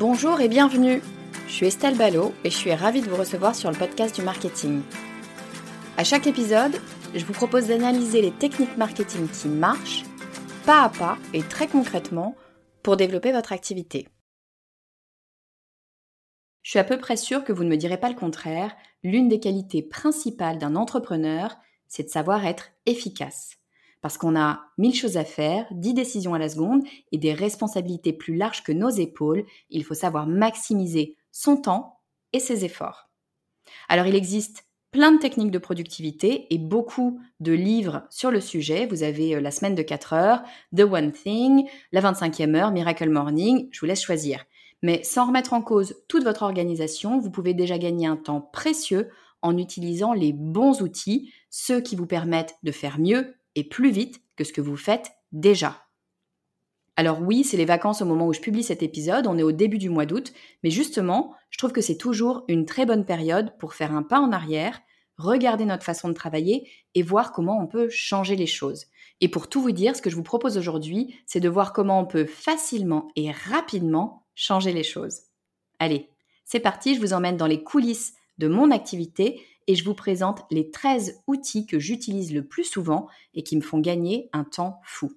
Bonjour et bienvenue. Je suis Estelle Ballot et je suis ravie de vous recevoir sur le podcast du marketing. À chaque épisode, je vous propose d'analyser les techniques marketing qui marchent, pas à pas et très concrètement, pour développer votre activité. Je suis à peu près sûre que vous ne me direz pas le contraire, l'une des qualités principales d'un entrepreneur, c'est de savoir être efficace parce qu'on a mille choses à faire, dix décisions à la seconde et des responsabilités plus larges que nos épaules, il faut savoir maximiser son temps et ses efforts. Alors il existe plein de techniques de productivité et beaucoup de livres sur le sujet. Vous avez euh, la semaine de 4 heures, The One Thing, la 25e heure, Miracle Morning, je vous laisse choisir. Mais sans remettre en cause toute votre organisation, vous pouvez déjà gagner un temps précieux en utilisant les bons outils, ceux qui vous permettent de faire mieux et plus vite que ce que vous faites déjà. Alors oui, c'est les vacances au moment où je publie cet épisode, on est au début du mois d'août, mais justement, je trouve que c'est toujours une très bonne période pour faire un pas en arrière, regarder notre façon de travailler et voir comment on peut changer les choses. Et pour tout vous dire, ce que je vous propose aujourd'hui, c'est de voir comment on peut facilement et rapidement changer les choses. Allez, c'est parti, je vous emmène dans les coulisses de mon activité et je vous présente les 13 outils que j'utilise le plus souvent et qui me font gagner un temps fou.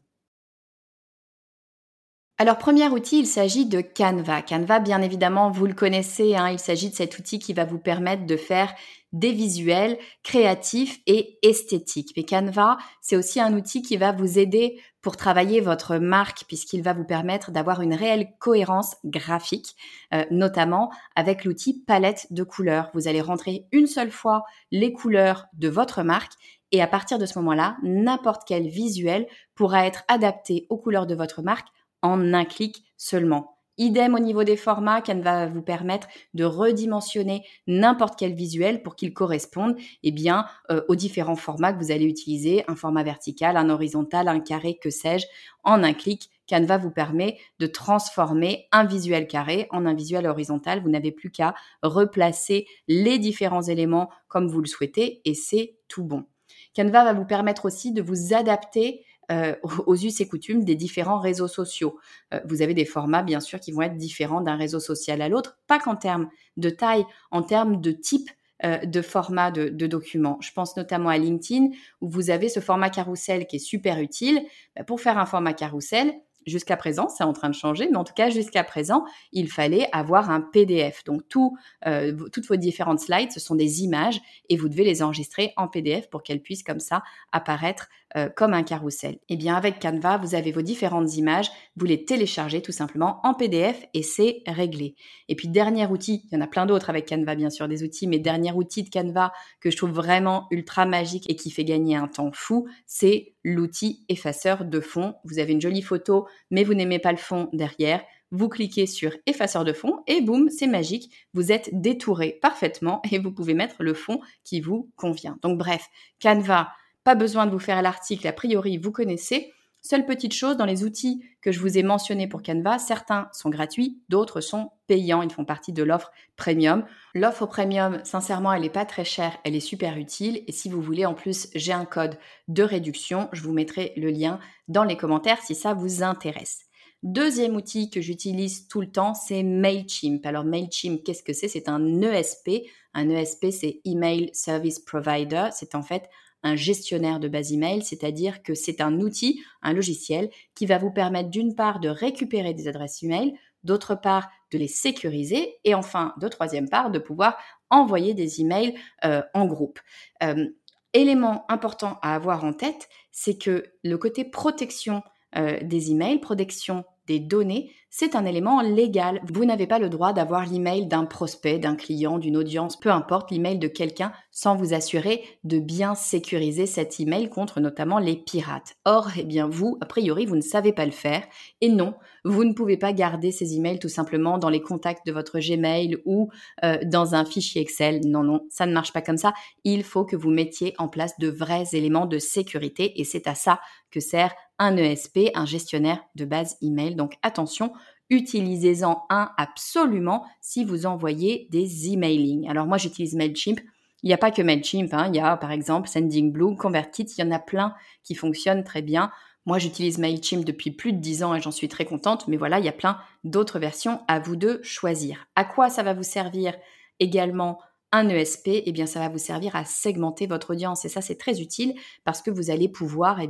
Alors, premier outil, il s'agit de Canva. Canva, bien évidemment, vous le connaissez, hein, il s'agit de cet outil qui va vous permettre de faire des visuels créatifs et esthétiques. Mais Canva, c'est aussi un outil qui va vous aider pour travailler votre marque puisqu'il va vous permettre d'avoir une réelle cohérence graphique, euh, notamment avec l'outil palette de couleurs. Vous allez rentrer une seule fois les couleurs de votre marque et à partir de ce moment-là, n'importe quel visuel pourra être adapté aux couleurs de votre marque en un clic seulement. Idem au niveau des formats, Canva va vous permettre de redimensionner n'importe quel visuel pour qu'il corresponde eh bien, euh, aux différents formats que vous allez utiliser, un format vertical, un horizontal, un carré, que sais-je. En un clic, Canva vous permet de transformer un visuel carré en un visuel horizontal. Vous n'avez plus qu'à replacer les différents éléments comme vous le souhaitez et c'est tout bon. Canva va vous permettre aussi de vous adapter euh, aux us et coutumes des différents réseaux sociaux. Euh, vous avez des formats, bien sûr, qui vont être différents d'un réseau social à l'autre, pas qu'en termes de taille, en termes de type euh, de format de, de documents. Je pense notamment à LinkedIn, où vous avez ce format carrousel qui est super utile. Bah, pour faire un format carrousel, jusqu'à présent, c'est en train de changer, mais en tout cas jusqu'à présent, il fallait avoir un PDF. Donc tout, toutes vos différentes slides, ce sont des images et vous devez les enregistrer en PDF pour qu'elles puissent comme ça apparaître euh, comme un carrousel. Et eh bien avec Canva, vous avez vos différentes images, vous les téléchargez tout simplement en PDF et c'est réglé. Et puis dernier outil, il y en a plein d'autres avec Canva bien sûr des outils, mais dernier outil de Canva que je trouve vraiment ultra magique et qui fait gagner un temps fou, c'est l'outil effaceur de fond. Vous avez une jolie photo, mais vous n'aimez pas le fond derrière. Vous cliquez sur effaceur de fond et boum, c'est magique. Vous êtes détouré parfaitement et vous pouvez mettre le fond qui vous convient. Donc bref, Canva, pas besoin de vous faire l'article, a priori vous connaissez. Seule petite chose, dans les outils que je vous ai mentionnés pour Canva, certains sont gratuits, d'autres sont payants, ils font partie de l'offre premium. L'offre premium, sincèrement, elle n'est pas très chère, elle est super utile. Et si vous voulez, en plus, j'ai un code de réduction, je vous mettrai le lien dans les commentaires si ça vous intéresse. Deuxième outil que j'utilise tout le temps, c'est Mailchimp. Alors Mailchimp, qu'est-ce que c'est? C'est un ESP. Un ESP, c'est Email Service Provider. C'est en fait un gestionnaire de base email, c'est-à-dire que c'est un outil, un logiciel qui va vous permettre d'une part de récupérer des adresses email, d'autre part de les sécuriser et enfin de troisième part de pouvoir envoyer des emails euh, en groupe. Euh, élément important à avoir en tête, c'est que le côté protection euh, des emails, protection des données, c'est un élément légal. Vous n'avez pas le droit d'avoir l'email d'un prospect, d'un client, d'une audience, peu importe l'email de quelqu'un, sans vous assurer de bien sécuriser cet email contre notamment les pirates. Or, eh bien vous, a priori, vous ne savez pas le faire. Et non, vous ne pouvez pas garder ces emails tout simplement dans les contacts de votre Gmail ou euh, dans un fichier Excel. Non, non, ça ne marche pas comme ça. Il faut que vous mettiez en place de vrais éléments de sécurité et c'est à ça que sert un ESP, un gestionnaire de base email. Donc attention, utilisez-en un absolument si vous envoyez des emailing. Alors moi j'utilise Mailchimp. Il n'y a pas que Mailchimp, hein. il y a par exemple Sendingblue, ConvertKit, il y en a plein qui fonctionnent très bien. Moi, j'utilise Mailchimp depuis plus de 10 ans et j'en suis très contente, mais voilà, il y a plein d'autres versions à vous de choisir. À quoi ça va vous servir également un ESP, eh bien, ça va vous servir à segmenter votre audience. Et ça, c'est très utile parce que vous allez pouvoir, eh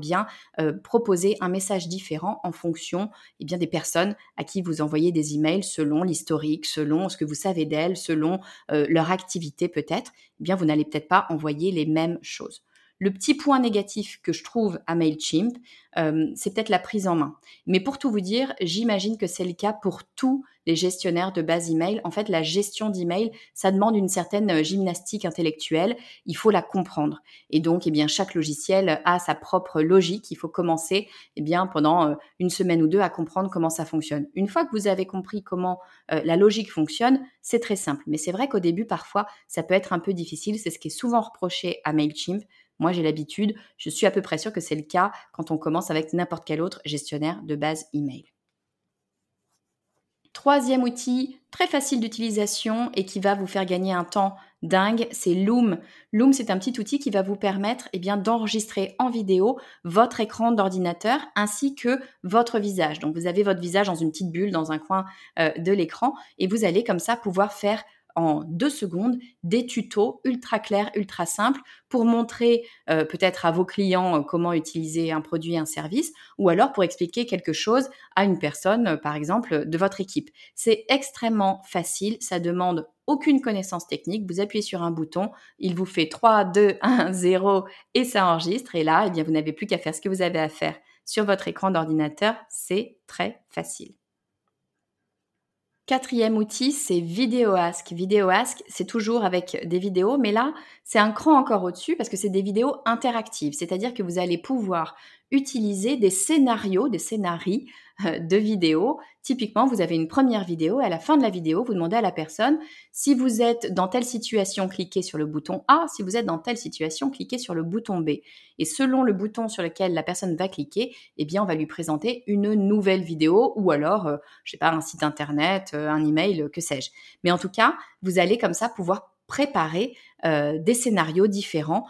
euh, proposer un message différent en fonction, eh bien, des personnes à qui vous envoyez des emails selon l'historique, selon ce que vous savez d'elles, selon euh, leur activité peut-être. Eh bien, vous n'allez peut-être pas envoyer les mêmes choses. Le petit point négatif que je trouve à Mailchimp, euh, c'est peut-être la prise en main. Mais pour tout vous dire, j'imagine que c'est le cas pour tous les gestionnaires de base email. En fait, la gestion d'email, ça demande une certaine euh, gymnastique intellectuelle. Il faut la comprendre. Et donc, eh bien, chaque logiciel a sa propre logique. Il faut commencer, eh bien, pendant euh, une semaine ou deux à comprendre comment ça fonctionne. Une fois que vous avez compris comment la logique fonctionne, c'est très simple. Mais c'est vrai qu'au début, parfois, ça peut être un peu difficile. C'est ce qui est souvent reproché à Mailchimp. Moi, j'ai l'habitude, je suis à peu près sûre que c'est le cas quand on commence avec n'importe quel autre gestionnaire de base email. Troisième outil, très facile d'utilisation et qui va vous faire gagner un temps dingue, c'est Loom. Loom, c'est un petit outil qui va vous permettre eh bien, d'enregistrer en vidéo votre écran d'ordinateur ainsi que votre visage. Donc, vous avez votre visage dans une petite bulle dans un coin euh, de l'écran et vous allez comme ça pouvoir faire en deux secondes des tutos ultra clairs, ultra simples pour montrer euh, peut-être à vos clients euh, comment utiliser un produit, un service, ou alors pour expliquer quelque chose à une personne, euh, par exemple, de votre équipe. C'est extrêmement facile, ça demande aucune connaissance technique. Vous appuyez sur un bouton, il vous fait 3, 2, 1, 0 et ça enregistre. Et là, eh bien, vous n'avez plus qu'à faire ce que vous avez à faire sur votre écran d'ordinateur. C'est très facile. Quatrième outil, c'est VideoAsk. VideoAsk, c'est toujours avec des vidéos, mais là, c'est un cran encore au-dessus parce que c'est des vidéos interactives, c'est-à-dire que vous allez pouvoir utiliser des scénarios, des scénarii de vidéos. Typiquement, vous avez une première vidéo et à la fin de la vidéo, vous demandez à la personne si vous êtes dans telle situation, cliquez sur le bouton A. Si vous êtes dans telle situation, cliquez sur le bouton B. Et selon le bouton sur lequel la personne va cliquer, eh bien, on va lui présenter une nouvelle vidéo ou alors, euh, je sais pas, un site internet, euh, un email, que sais-je. Mais en tout cas, vous allez comme ça pouvoir préparer des scénarios différents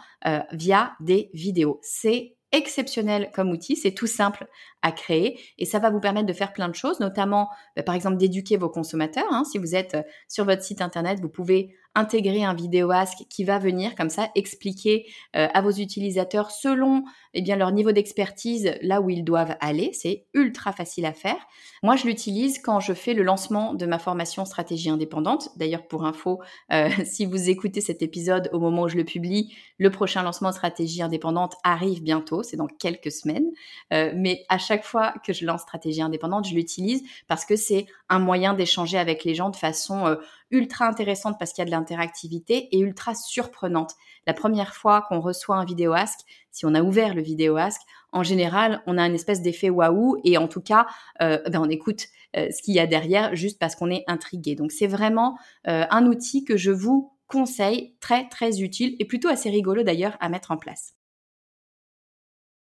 via des vidéos. C'est exceptionnel comme outil, c'est tout simple créer et ça va vous permettre de faire plein de choses, notamment bah, par exemple d'éduquer vos consommateurs. Hein. Si vous êtes euh, sur votre site internet, vous pouvez intégrer un vidéo ask qui va venir comme ça expliquer euh, à vos utilisateurs selon eh bien leur niveau d'expertise là où ils doivent aller. C'est ultra facile à faire. Moi, je l'utilise quand je fais le lancement de ma formation stratégie indépendante. D'ailleurs, pour info, euh, si vous écoutez cet épisode au moment où je le publie, le prochain lancement stratégie indépendante arrive bientôt. C'est dans quelques semaines. Mais à chaque fois que je lance stratégie indépendante, je l'utilise parce que c'est un moyen d'échanger avec les gens de façon ultra intéressante parce qu'il y a de l'interactivité et ultra surprenante. La première fois qu'on reçoit un vidéo ask, si on a ouvert le vidéo ask, en général, on a un espèce d'effet waouh et en tout cas, euh, ben on écoute euh, ce qu'il y a derrière juste parce qu'on est intrigué. Donc c'est vraiment euh, un outil que je vous conseille, très très utile et plutôt assez rigolo d'ailleurs à mettre en place.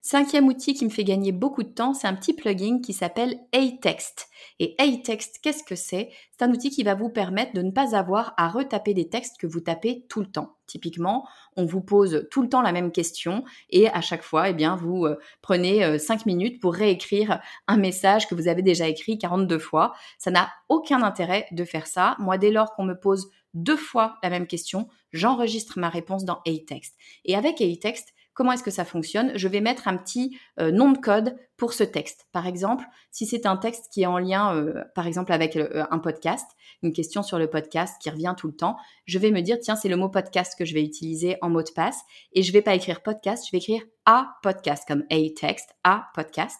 Cinquième outil qui me fait gagner beaucoup de temps, c'est un petit plugin qui s'appelle A-Text. Et A-Text, qu'est-ce que c'est? C'est un outil qui va vous permettre de ne pas avoir à retaper des textes que vous tapez tout le temps. Typiquement, on vous pose tout le temps la même question et à chaque fois, eh bien, vous euh, prenez 5 euh, minutes pour réécrire un message que vous avez déjà écrit 42 fois. Ça n'a aucun intérêt de faire ça. Moi, dès lors qu'on me pose deux fois la même question, j'enregistre ma réponse dans A-Text. Et avec A-Text, Comment est-ce que ça fonctionne Je vais mettre un petit euh, nom de code pour ce texte. Par exemple, si c'est un texte qui est en lien, euh, par exemple, avec euh, un podcast, une question sur le podcast qui revient tout le temps, je vais me dire, tiens, c'est le mot podcast que je vais utiliser en mot de passe et je vais pas écrire podcast, je vais écrire a podcast comme a text, a podcast.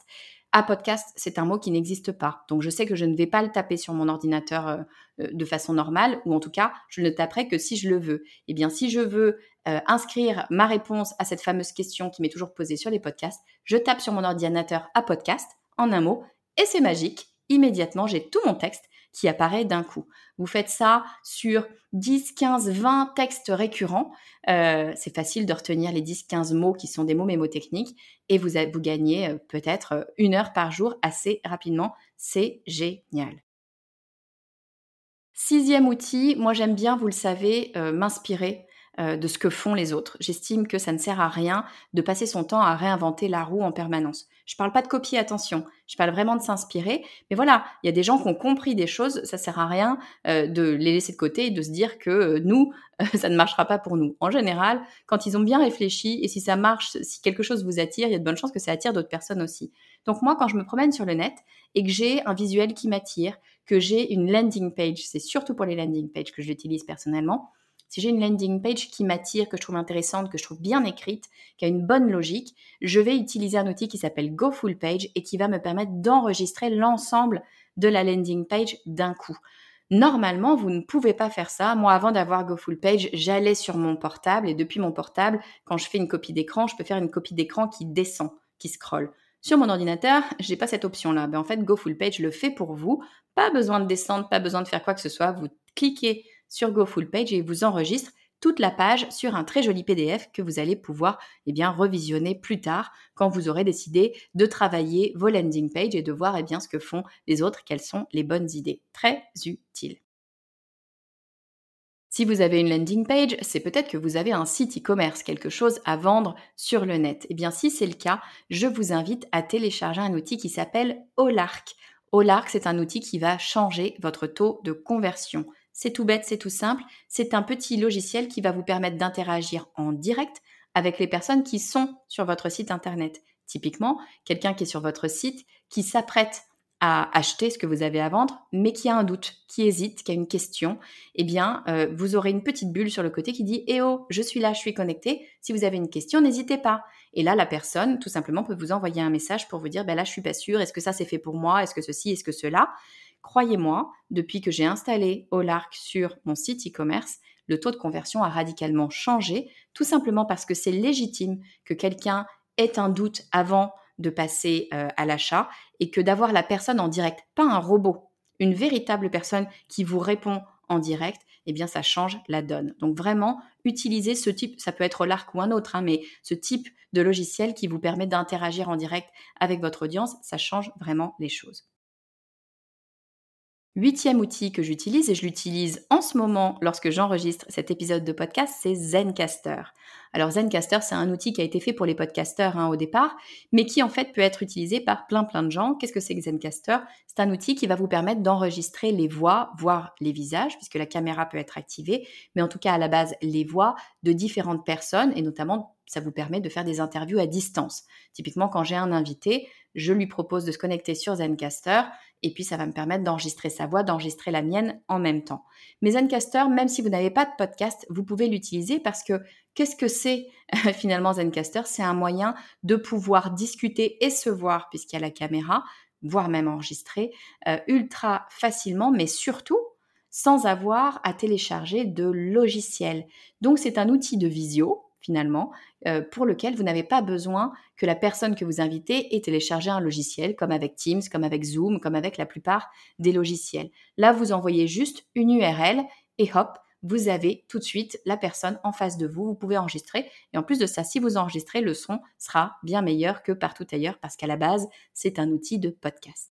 A podcast, c'est un mot qui n'existe pas. Donc je sais que je ne vais pas le taper sur mon ordinateur de façon normale, ou en tout cas, je ne le taperai que si je le veux. Eh bien, si je veux euh, inscrire ma réponse à cette fameuse question qui m'est toujours posée sur les podcasts, je tape sur mon ordinateur à podcast en un mot et c'est magique. Immédiatement, j'ai tout mon texte qui apparaît d'un coup. Vous faites ça sur 10, 15, 20 textes récurrents. Euh, c'est facile de retenir les 10, 15 mots qui sont des mots mémotechniques et vous, gagnez euh, peut-être une heure par jour assez rapidement. C'est génial. Sixième outil, moi j'aime bien, vous le savez, m'inspirer euh, de ce que font les autres. J'estime que ça ne sert à rien de passer son temps à réinventer la roue en permanence. Je ne parle pas de copier, attention. Je parle vraiment de s'inspirer. Mais voilà, il y a des gens qui ont compris des choses. Ça sert à rien euh, de les laisser de côté et de se dire que euh, nous, ça ne marchera pas pour nous. En général, quand ils ont bien réfléchi et si ça marche, si quelque chose vous attire, il y a de bonnes chances que ça attire d'autres personnes aussi. Donc moi, quand je me promène sur le net et que j'ai un visuel qui m'attire, que j'ai une landing page, c'est surtout pour les landing pages que je l'utilise personnellement, si j'ai une landing page qui m'attire, que je trouve intéressante, que je trouve bien écrite, qui a une bonne logique, je vais utiliser un outil qui s'appelle Go Full Page et qui va me permettre d'enregistrer l'ensemble de la landing page d'un coup. Normalement, vous ne pouvez pas faire ça. Moi, avant d'avoir Go Full Page, j'allais sur mon portable et depuis mon portable, quand je fais une copie d'écran, je peux faire une copie d'écran qui descend, qui scrolle. Sur mon ordinateur, je n'ai pas cette option-là. Ben, en fait, Go Full Page le fait pour vous. Pas besoin de descendre, pas besoin de faire quoi que ce soit. Vous cliquez sur Go Full Page et vous enregistre toute la page sur un très joli PDF que vous allez pouvoir eh bien, revisionner plus tard quand vous aurez décidé de travailler vos landing pages et de voir eh bien, ce que font les autres, quelles sont les bonnes idées. Très utile. Si vous avez une landing page, c'est peut-être que vous avez un site e-commerce, quelque chose à vendre sur le net. Eh bien, si c'est le cas, je vous invite à télécharger un outil qui s'appelle Olark. Olark, c'est un outil qui va changer votre taux de conversion. C'est tout bête, c'est tout simple. C'est un petit logiciel qui va vous permettre d'interagir en direct avec les personnes qui sont sur votre site internet. Typiquement, quelqu'un qui est sur votre site, qui s'apprête à acheter ce que vous avez à vendre, mais qui a un doute, qui hésite, qui a une question, eh bien, euh, vous aurez une petite bulle sur le côté qui dit Eh oh, je suis là, je suis connecté. Si vous avez une question, n'hésitez pas. Et là, la personne, tout simplement, peut vous envoyer un message pour vous dire ben là, je suis pas sûre. Est-ce que ça c'est fait pour moi? Est-ce que ceci? Est-ce que cela? Croyez-moi, depuis que j'ai installé Olark sur mon site e-commerce, le taux de conversion a radicalement changé, tout simplement parce que c'est légitime que quelqu'un ait un doute avant de passer euh, à l'achat et que d'avoir la personne en direct, pas un robot, une véritable personne qui vous répond en direct, eh bien ça change la donne. Donc vraiment, utilisez ce type, ça peut être Olark ou un autre, hein, mais ce type de logiciel qui vous permet d'interagir en direct avec votre audience, ça change vraiment les choses. Huitième outil que j'utilise, et je l'utilise en ce moment lorsque j'enregistre cet épisode de podcast, c'est Zencaster. Alors Zencaster, c'est un outil qui a été fait pour les podcasteurs hein, au départ, mais qui en fait peut être utilisé par plein plein de gens. Qu'est-ce que c'est que Zencaster? C'est un outil qui va vous permettre d'enregistrer les voix, voire les visages, puisque la caméra peut être activée, mais en tout cas à la base les voix de différentes personnes, et notamment ça vous permet de faire des interviews à distance. Typiquement, quand j'ai un invité, je lui propose de se connecter sur Zencaster et puis ça va me permettre d'enregistrer sa voix, d'enregistrer la mienne en même temps. Mais Zencaster, même si vous n'avez pas de podcast, vous pouvez l'utiliser parce que qu'est-ce que c'est finalement Zencaster? C'est un moyen de pouvoir discuter et se voir puisqu'il y a la caméra, voire même enregistrer, euh, ultra facilement, mais surtout sans avoir à télécharger de logiciel. Donc c'est un outil de visio finalement, euh, pour lequel vous n'avez pas besoin que la personne que vous invitez ait téléchargé un logiciel, comme avec Teams, comme avec Zoom, comme avec la plupart des logiciels. Là, vous envoyez juste une URL et hop, vous avez tout de suite la personne en face de vous. Vous pouvez enregistrer. Et en plus de ça, si vous enregistrez, le son sera bien meilleur que partout ailleurs parce qu'à la base, c'est un outil de podcast.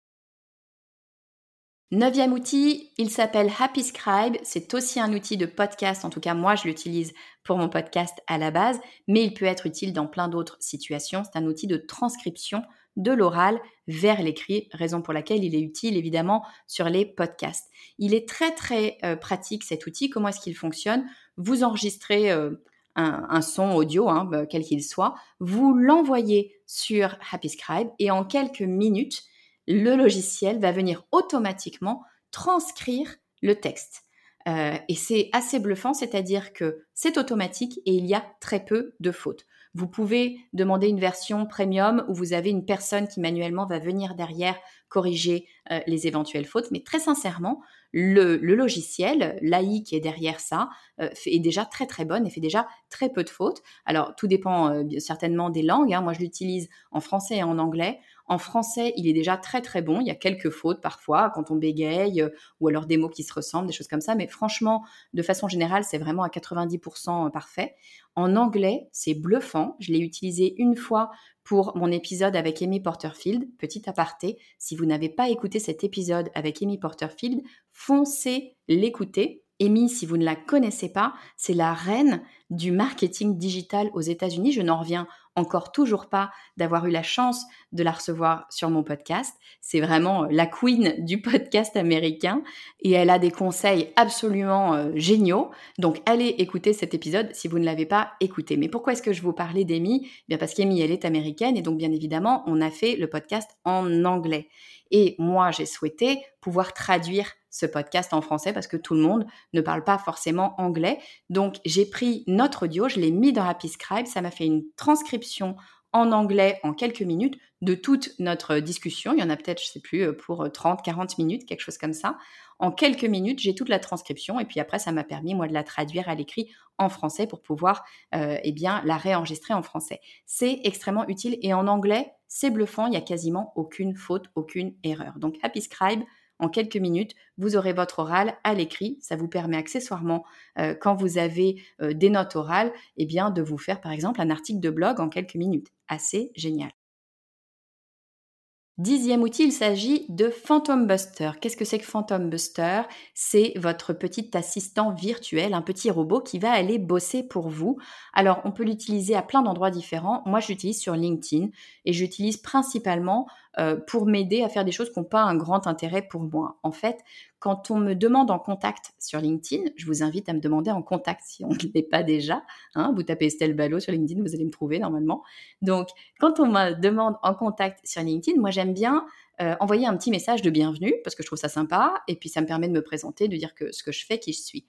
Neuvième outil, il s'appelle Happy Scribe. C'est aussi un outil de podcast. En tout cas, moi, je l'utilise pour mon podcast à la base, mais il peut être utile dans plein d'autres situations. C'est un outil de transcription de l'oral vers l'écrit, raison pour laquelle il est utile évidemment sur les podcasts. Il est très très euh, pratique cet outil. Comment est-ce qu'il fonctionne? Vous enregistrez euh, un, son audio, hein, bah, quel qu'il soit, vous l'envoyez sur Happy Scribe et en quelques minutes, le logiciel va venir automatiquement transcrire le texte. Euh, et c'est assez bluffant, c'est-à-dire que c'est automatique et il y a très peu de fautes. Vous pouvez demander une version premium où vous avez une personne qui manuellement va venir derrière corriger euh, les éventuelles fautes. Mais très sincèrement, le, logiciel, l'AI qui est derrière ça, euh, est déjà très très bonne et fait déjà très peu de fautes. Alors tout dépend certainement des langues. Hein. Moi, je l'utilise en français et en anglais. En français, il est déjà très très bon. Il y a quelques fautes parfois quand on bégaye euh, ou alors des mots qui se ressemblent, des choses comme ça. Mais franchement, de façon générale, c'est vraiment à 90% euh, parfait. En anglais, c'est bluffant. Je l'ai utilisé une fois pour mon épisode avec Amy Porterfield. Petit aparté, si vous n'avez pas écouté cet épisode avec Amy Porterfield, foncez l'écouter. Amy, si vous ne la connaissez pas, c'est la reine du marketing digital aux États-Unis. Je n'en reviens encore toujours pas d'avoir eu la chance de la recevoir sur mon podcast. C'est vraiment euh, la queen du podcast américain et elle a des conseils absolument euh, géniaux. Donc allez écouter cet épisode si vous ne l'avez pas écouté. Mais pourquoi est-ce que je vous parlais d'Amy? Bien parce qu'Amy elle est américaine et donc bien évidemment on a fait le podcast en anglais. Et moi j'ai souhaité pouvoir traduire ce podcast en français parce que tout le monde ne parle pas forcément anglais. Donc j'ai pris notre audio, je l'ai mis dans Happy Scribe, ça m'a fait une transcription en anglais en quelques minutes de toute notre discussion. Il y en a peut-être, je sais plus, euh, pour 30, euh, 40 minutes, quelque chose comme ça. En quelques minutes, j'ai toute la transcription et puis après, ça m'a permis, moi, de la traduire à l'écrit en français pour pouvoir, euh, eh bien, la réenregistrer en français. C'est extrêmement utile et en anglais, c'est bluffant, il n'y a quasiment aucune faute, aucune erreur. Donc, Happy Scribe, en quelques minutes, vous aurez votre oral à l'écrit. Ça vous permet accessoirement, euh, quand vous avez euh, des notes orales, eh bien, de vous faire par exemple un article de blog en quelques minutes. Assez génial. Dixième outil, il s'agit de Phantom Buster. Qu'est-ce que c'est que Phantom Buster? C'est votre petit assistant virtuel, un petit robot qui va aller bosser pour vous. Alors, on peut l'utiliser à plein d'endroits différents. Moi, je l'utilise sur LinkedIn et j'utilise principalement euh, pour m'aider à faire des choses qui n'ont pas un grand intérêt pour moi. En fait, quand on me demande en contact sur LinkedIn, je vous invite à me demander en contact si on ne l'est pas déjà. Hein, vous tapez Estelle Ballot sur LinkedIn, vous allez me trouver normalement. Donc, quand on me demande en contact sur LinkedIn, moi j'aime bien euh, envoyer un petit message de bienvenue parce que je trouve ça sympa et puis ça me permet de me présenter, de dire que ce que je fais, qui je suis.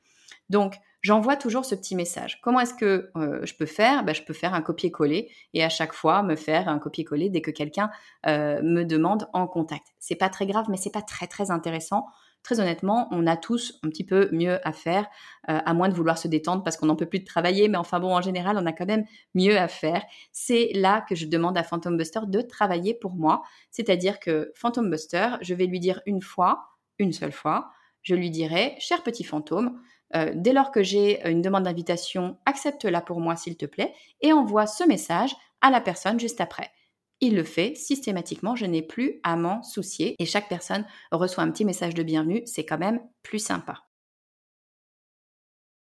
Donc, j'envoie toujours ce petit message. Comment est-ce que euh, je peux faire? Ben, Je peux faire un copier-coller et à chaque fois me faire un copier-coller dès que quelqu'un euh, me demande en contact. C'est pas très grave, mais c'est pas très très intéressant. Très honnêtement, on a tous un petit peu mieux à faire, euh, à moins de vouloir se détendre parce qu'on n'en peut plus travailler. Mais enfin bon, en général, on a quand même mieux à faire. C'est là que je demande à Phantom Buster de travailler pour moi. C'est-à-dire que Phantom Buster, je vais lui dire une fois, une seule fois, je lui dirai, cher petit fantôme, euh, dès lors que j'ai une demande d'invitation, accepte-la pour moi s'il te plaît et envoie ce message à la personne juste après. Il le fait systématiquement, je n'ai plus à m'en soucier et chaque personne reçoit un petit message de bienvenue, c'est quand même plus sympa.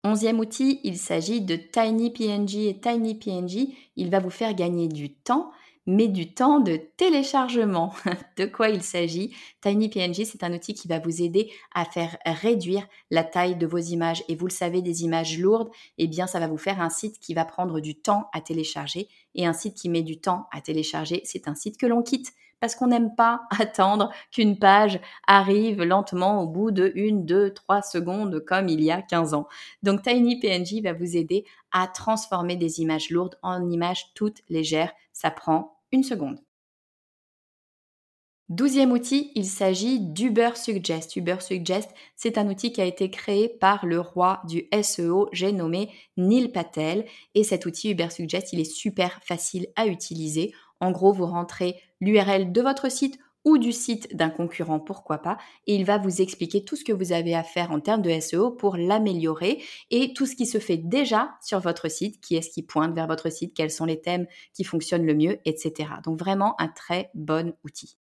Onzième outil, il s'agit de TinyPNG et TinyPNG, il va vous faire gagner du temps mais du temps de téléchargement. de quoi il s'agit? TinyPNG, c'est un outil qui va vous aider à faire réduire la taille de vos images. Et vous le savez, des images lourdes, eh bien, ça va vous faire un site qui va prendre du temps à télécharger. Et un site qui met du temps à télécharger, c'est un site que l'on quitte parce qu'on n'aime pas attendre qu'une page arrive lentement au bout de 1, 2, 3 secondes comme il y a 15 ans. Donc TinyPNG va vous aider à transformer des images lourdes en images toutes légères. Ça prend une seconde. Douzième outil, il s'agit d'Uber Suggest. Uber Suggest, c'est un outil qui a été créé par le roi du SEO, j'ai nommé Neil Patel. Et cet outil Uber Suggest, il est super facile à utiliser. En gros, vous rentrez l'URL de votre site ou du site d'un concurrent, pourquoi pas, et il va vous expliquer tout ce que vous avez à faire en termes de SEO pour l'améliorer et tout ce qui se fait déjà sur votre site, qui est-ce qui pointe vers votre site, quels sont les thèmes qui fonctionnent le mieux, etc. Donc vraiment un très bon outil.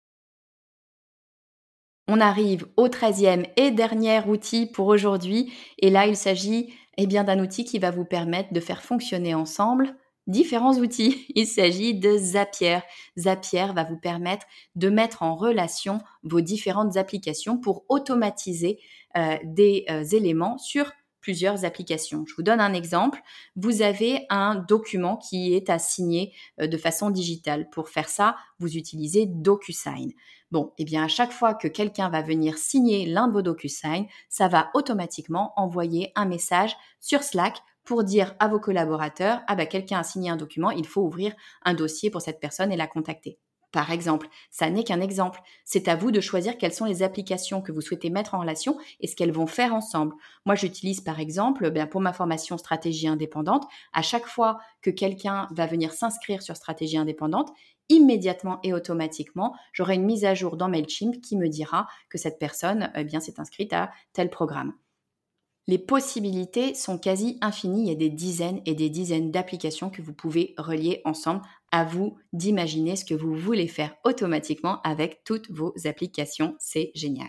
On arrive au treizième et dernier outil pour aujourd'hui, et là il s'agit eh bien d'un outil qui va vous permettre de faire fonctionner ensemble différents outils. Il s'agit de Zapier. Zapier va vous permettre de mettre en relation vos différentes applications pour automatiser euh, des euh, éléments sur plusieurs applications. Je vous donne un exemple. Vous avez un document qui est à signer euh, de façon digitale. Pour faire ça, vous utilisez DocuSign. Bon, eh bien à chaque fois que quelqu'un va venir signer l'un de vos DocuSign, ça va automatiquement envoyer un message sur Slack pour dire à vos collaborateurs, ah bah quelqu'un a signé un document, il faut ouvrir un dossier pour cette personne et la contacter. Par exemple, ça n'est qu'un exemple. C'est à vous de choisir quelles sont les applications que vous souhaitez mettre en relation et ce qu'elles vont faire ensemble. Moi, j'utilise par exemple, bien pour ma formation stratégie indépendante, à chaque fois que quelqu'un va venir s'inscrire sur stratégie indépendante, immédiatement et automatiquement, j'aurai une mise à jour dans Mailchimp qui me dira que cette personne eh bien s'est inscrite à tel programme. Les possibilités sont quasi infinies. Il y a des dizaines et des dizaines d'applications que vous pouvez relier ensemble. À vous d'imaginer ce que vous voulez faire automatiquement avec toutes vos applications. C'est génial.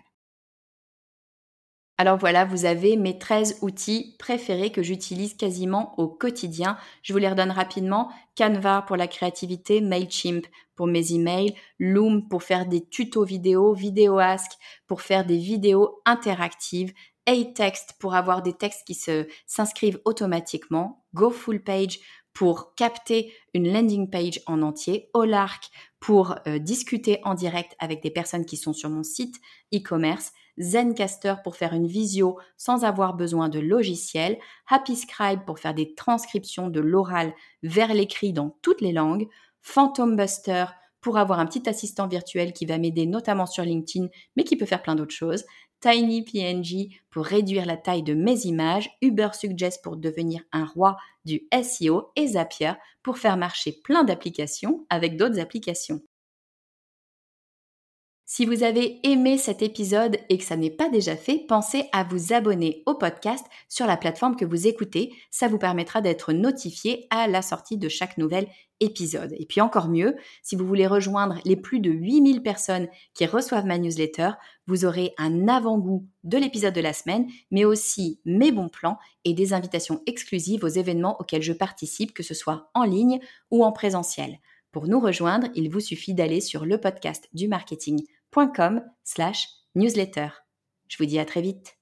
Alors voilà, vous avez mes 13 outils préférés que j'utilise quasiment au quotidien. Je vous les redonne rapidement. Canva pour la créativité, Mailchimp pour mes emails, Loom pour faire des tutos vidéo, VideoAsk pour faire des vidéos interactives, A-Text pour avoir des textes qui se, s'inscrivent automatiquement, Go Full Page pour capter une landing page en entier, Olark pour euh, discuter en direct avec des personnes qui sont sur mon site e-commerce, Zencaster pour faire une visio sans avoir besoin de logiciel, Happy Scribe pour faire des transcriptions de l'oral vers l'écrit dans toutes les langues, Phantom Buster pour avoir un petit assistant virtuel qui va m'aider notamment sur LinkedIn, mais qui peut faire plein d'autres choses, TinyPNG pour réduire la taille de mes images, UberSuggest pour devenir un roi du SEO et Zapier pour faire marcher plein d'applications avec d'autres applications. Si vous avez aimé cet épisode et que ça n'est pas déjà fait, pensez à vous abonner au podcast sur la plateforme que vous écoutez. Ça vous permettra d'être notifié à la sortie de chaque nouvel épisode. Et puis encore mieux, si vous voulez rejoindre les plus de 8000 personnes qui reçoivent ma newsletter, vous aurez un avant-goût de l'épisode de la semaine, mais aussi mes bons plans et des invitations exclusives aux événements auxquels je participe, que ce soit en ligne ou en présentiel. Pour nous rejoindre, il vous suffit d'aller sur le podcast du marketing slash newsletter. Je vous dis à très vite.